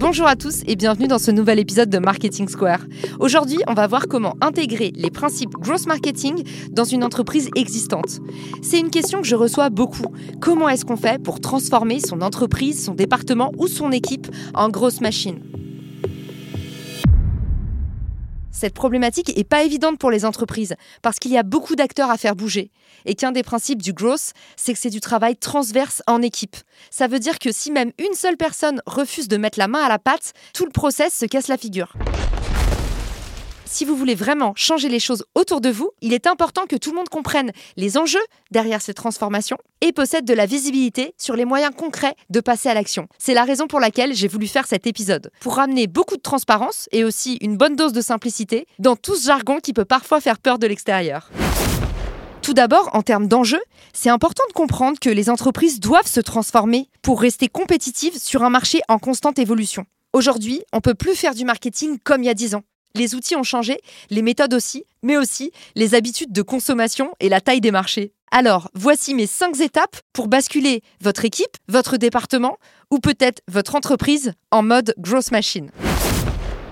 Bonjour à tous et bienvenue dans ce nouvel épisode de Marketing Square. Aujourd'hui, on va voir comment intégrer les principes growth marketing dans une entreprise existante. C'est une question que je reçois beaucoup. Comment est-ce qu'on fait pour transformer son entreprise, son département ou son équipe en grosse machine? Cette problématique n'est pas évidente pour les entreprises parce qu'il y a beaucoup d'acteurs à faire bouger. Et qu'un des principes du growth, c'est que c'est du travail transverse en équipe. Ça veut dire que si même une seule personne refuse de mettre la main à la pâte, tout le process se casse la figure si vous voulez vraiment changer les choses autour de vous, il est important que tout le monde comprenne les enjeux derrière ces transformations et possède de la visibilité sur les moyens concrets de passer à l'action. C'est la raison pour laquelle j'ai voulu faire cet épisode, pour ramener beaucoup de transparence et aussi une bonne dose de simplicité dans tout ce jargon qui peut parfois faire peur de l'extérieur. Tout d'abord, en termes d'enjeux, c'est important de comprendre que les entreprises doivent se transformer pour rester compétitives sur un marché en constante évolution. Aujourd'hui, on ne peut plus faire du marketing comme il y a 10 ans. Les outils ont changé, les méthodes aussi, mais aussi les habitudes de consommation et la taille des marchés. Alors, voici mes 5 étapes pour basculer votre équipe, votre département ou peut-être votre entreprise en mode growth machine.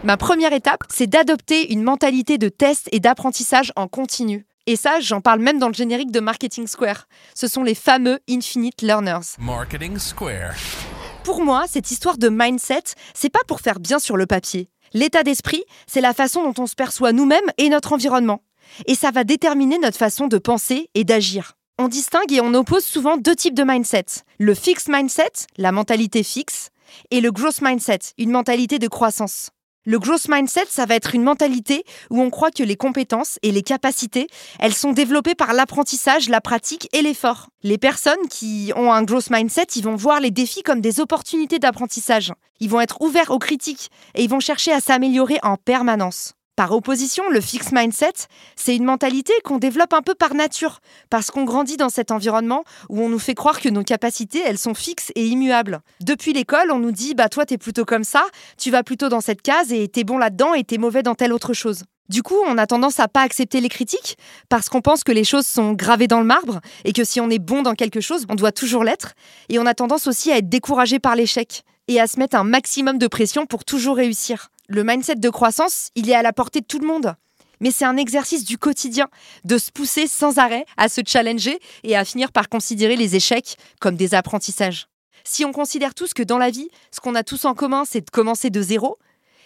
Ma première étape, c'est d'adopter une mentalité de test et d'apprentissage en continu. Et ça, j'en parle même dans le générique de Marketing Square. Ce sont les fameux Infinite Learners. Marketing Square. Pour moi, cette histoire de mindset, c'est pas pour faire bien sur le papier. L'état d'esprit, c'est la façon dont on se perçoit nous-mêmes et notre environnement. Et ça va déterminer notre façon de penser et d'agir. On distingue et on oppose souvent deux types de mindset. Le fixed mindset, la mentalité fixe, et le growth mindset, une mentalité de croissance. Le growth mindset, ça va être une mentalité où on croit que les compétences et les capacités, elles sont développées par l'apprentissage, la pratique et l'effort. Les personnes qui ont un growth mindset, ils vont voir les défis comme des opportunités d'apprentissage. Ils vont être ouverts aux critiques et ils vont chercher à s'améliorer en permanence. Par opposition, le fixed mindset, c'est une mentalité qu'on développe un peu par nature, parce qu'on grandit dans cet environnement où on nous fait croire que nos capacités, elles sont fixes et immuables. Depuis l'école, on nous dit, bah toi t'es plutôt comme ça, tu vas plutôt dans cette case et t'es bon là-dedans et t'es mauvais dans telle autre chose. Du coup, on a tendance à pas accepter les critiques parce qu'on pense que les choses sont gravées dans le marbre et que si on est bon dans quelque chose, on doit toujours l'être. Et on a tendance aussi à être découragé par l'échec et à se mettre un maximum de pression pour toujours réussir. Le mindset de croissance, il est à la portée de tout le monde. Mais c'est un exercice du quotidien, de se pousser sans arrêt, à se challenger et à finir par considérer les échecs comme des apprentissages. Si on considère tous que dans la vie, ce qu'on a tous en commun, c'est de commencer de zéro,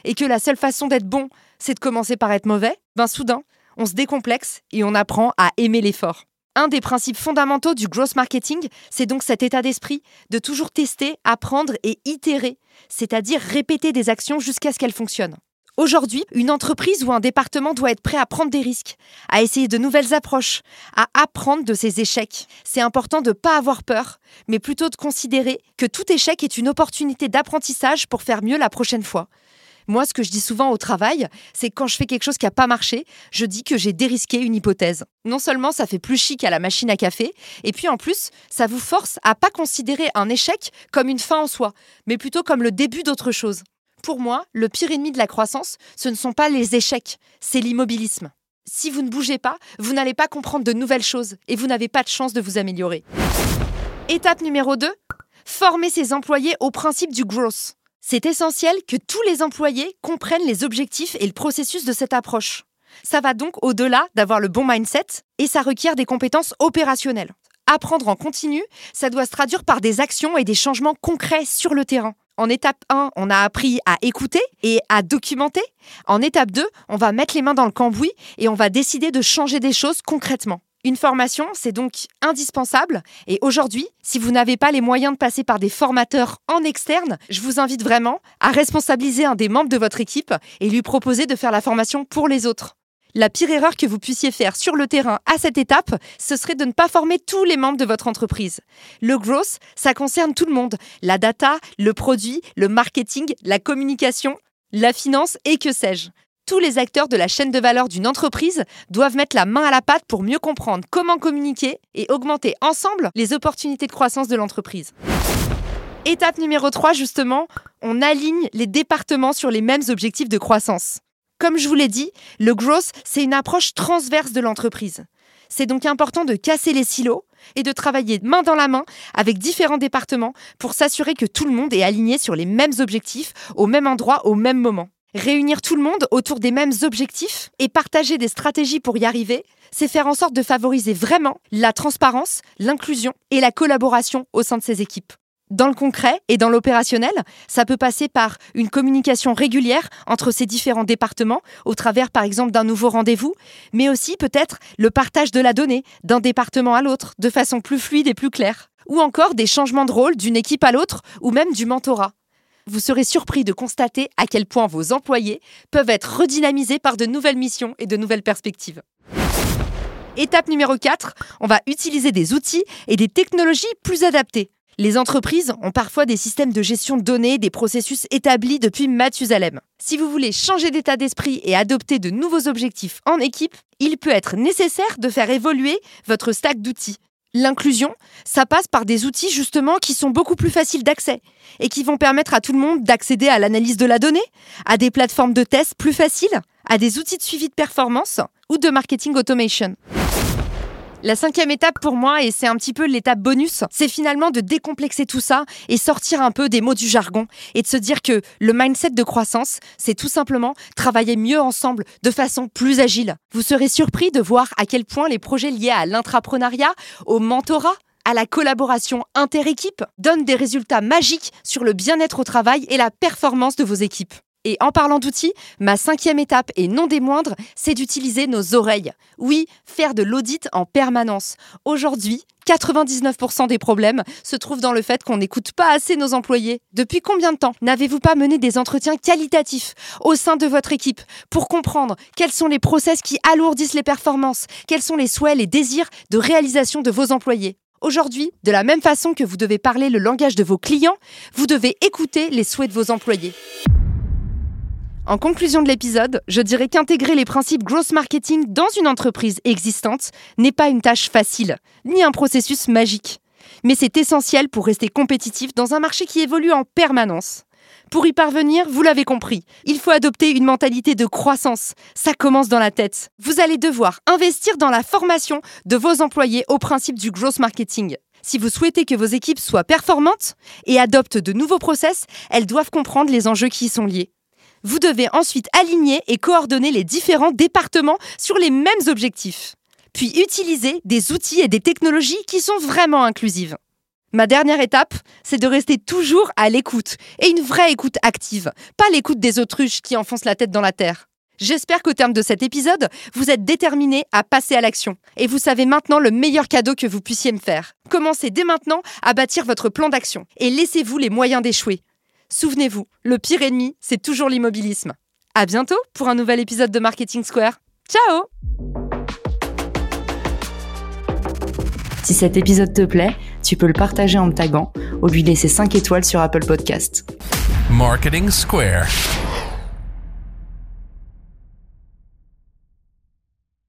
et que la seule façon d'être bon, c'est de commencer par être mauvais, ben soudain, on se décomplexe et on apprend à aimer l'effort. Un des principes fondamentaux du growth marketing, c'est donc cet état d'esprit de toujours tester, apprendre et itérer, c'est-à-dire répéter des actions jusqu'à ce qu'elles fonctionnent. Aujourd'hui, une entreprise ou un département doit être prêt à prendre des risques, à essayer de nouvelles approches, à apprendre de ses échecs. C'est important de ne pas avoir peur, mais plutôt de considérer que tout échec est une opportunité d'apprentissage pour faire mieux la prochaine fois. Moi, ce que je dis souvent au travail, c'est quand je fais quelque chose qui n'a pas marché, je dis que j'ai dérisqué une hypothèse. Non seulement ça fait plus chic à la machine à café, et puis en plus, ça vous force à pas considérer un échec comme une fin en soi, mais plutôt comme le début d'autre chose. Pour moi, le pire ennemi de la croissance, ce ne sont pas les échecs, c'est l'immobilisme. Si vous ne bougez pas, vous n'allez pas comprendre de nouvelles choses et vous n'avez pas de chance de vous améliorer. Étape numéro 2, former ses employés au principe du growth. C'est essentiel que tous les employés comprennent les objectifs et le processus de cette approche. Ça va donc au-delà d'avoir le bon mindset et ça requiert des compétences opérationnelles. Apprendre en continu, ça doit se traduire par des actions et des changements concrets sur le terrain. En étape 1, on a appris à écouter et à documenter. En étape 2, on va mettre les mains dans le cambouis et on va décider de changer des choses concrètement. Une formation, c'est donc indispensable. Et aujourd'hui, si vous n'avez pas les moyens de passer par des formateurs en externe, je vous invite vraiment à responsabiliser un des membres de votre équipe et lui proposer de faire la formation pour les autres. La pire erreur que vous puissiez faire sur le terrain à cette étape, ce serait de ne pas former tous les membres de votre entreprise. Le growth, ça concerne tout le monde. La data, le produit, le marketing, la communication, la finance et que sais-je. Tous les acteurs de la chaîne de valeur d'une entreprise doivent mettre la main à la pâte pour mieux comprendre comment communiquer et augmenter ensemble les opportunités de croissance de l'entreprise. Étape numéro 3, justement, on aligne les départements sur les mêmes objectifs de croissance. Comme je vous l'ai dit, le growth, c'est une approche transverse de l'entreprise. C'est donc important de casser les silos et de travailler main dans la main avec différents départements pour s'assurer que tout le monde est aligné sur les mêmes objectifs, au même endroit, au même moment. Réunir tout le monde autour des mêmes objectifs et partager des stratégies pour y arriver, c'est faire en sorte de favoriser vraiment la transparence, l'inclusion et la collaboration au sein de ces équipes. Dans le concret et dans l'opérationnel, ça peut passer par une communication régulière entre ces différents départements, au travers par exemple d'un nouveau rendez-vous, mais aussi peut-être le partage de la donnée d'un département à l'autre de façon plus fluide et plus claire, ou encore des changements de rôle d'une équipe à l'autre, ou même du mentorat. Vous serez surpris de constater à quel point vos employés peuvent être redynamisés par de nouvelles missions et de nouvelles perspectives. Étape numéro 4, on va utiliser des outils et des technologies plus adaptés. Les entreprises ont parfois des systèmes de gestion de données, des processus établis depuis Mathusalem. Si vous voulez changer d'état d'esprit et adopter de nouveaux objectifs en équipe, il peut être nécessaire de faire évoluer votre stack d'outils. L'inclusion, ça passe par des outils justement qui sont beaucoup plus faciles d'accès et qui vont permettre à tout le monde d'accéder à l'analyse de la donnée, à des plateformes de tests plus faciles, à des outils de suivi de performance ou de marketing automation. La cinquième étape pour moi, et c'est un petit peu l'étape bonus, c'est finalement de décomplexer tout ça et sortir un peu des mots du jargon et de se dire que le mindset de croissance, c'est tout simplement travailler mieux ensemble de façon plus agile. Vous serez surpris de voir à quel point les projets liés à l'intrapreneuriat, au mentorat, à la collaboration inter-équipe donnent des résultats magiques sur le bien-être au travail et la performance de vos équipes. Et en parlant d'outils, ma cinquième étape, et non des moindres, c'est d'utiliser nos oreilles. Oui, faire de l'audit en permanence. Aujourd'hui, 99% des problèmes se trouvent dans le fait qu'on n'écoute pas assez nos employés. Depuis combien de temps n'avez-vous pas mené des entretiens qualitatifs au sein de votre équipe pour comprendre quels sont les process qui alourdissent les performances, quels sont les souhaits, les désirs de réalisation de vos employés? Aujourd'hui, de la même façon que vous devez parler le langage de vos clients, vous devez écouter les souhaits de vos employés. En conclusion de l'épisode, je dirais qu'intégrer les principes gross marketing dans une entreprise existante n'est pas une tâche facile, ni un processus magique. Mais c'est essentiel pour rester compétitif dans un marché qui évolue en permanence. Pour y parvenir, vous l'avez compris, il faut adopter une mentalité de croissance. Ça commence dans la tête. Vous allez devoir investir dans la formation de vos employés au principe du gross marketing. Si vous souhaitez que vos équipes soient performantes et adoptent de nouveaux process, elles doivent comprendre les enjeux qui y sont liés. Vous devez ensuite aligner et coordonner les différents départements sur les mêmes objectifs. Puis utiliser des outils et des technologies qui sont vraiment inclusives. Ma dernière étape, c'est de rester toujours à l'écoute, et une vraie écoute active, pas l'écoute des autruches qui enfoncent la tête dans la terre. J'espère qu'au terme de cet épisode, vous êtes déterminés à passer à l'action, et vous savez maintenant le meilleur cadeau que vous puissiez me faire. Commencez dès maintenant à bâtir votre plan d'action, et laissez-vous les moyens d'échouer. Souvenez-vous, le pire ennemi, c'est toujours l'immobilisme. À bientôt pour un nouvel épisode de Marketing Square. Ciao Si cet épisode te plaît, tu peux le partager en me taguant ou lui laisser 5 étoiles sur Apple Podcast. Marketing Square.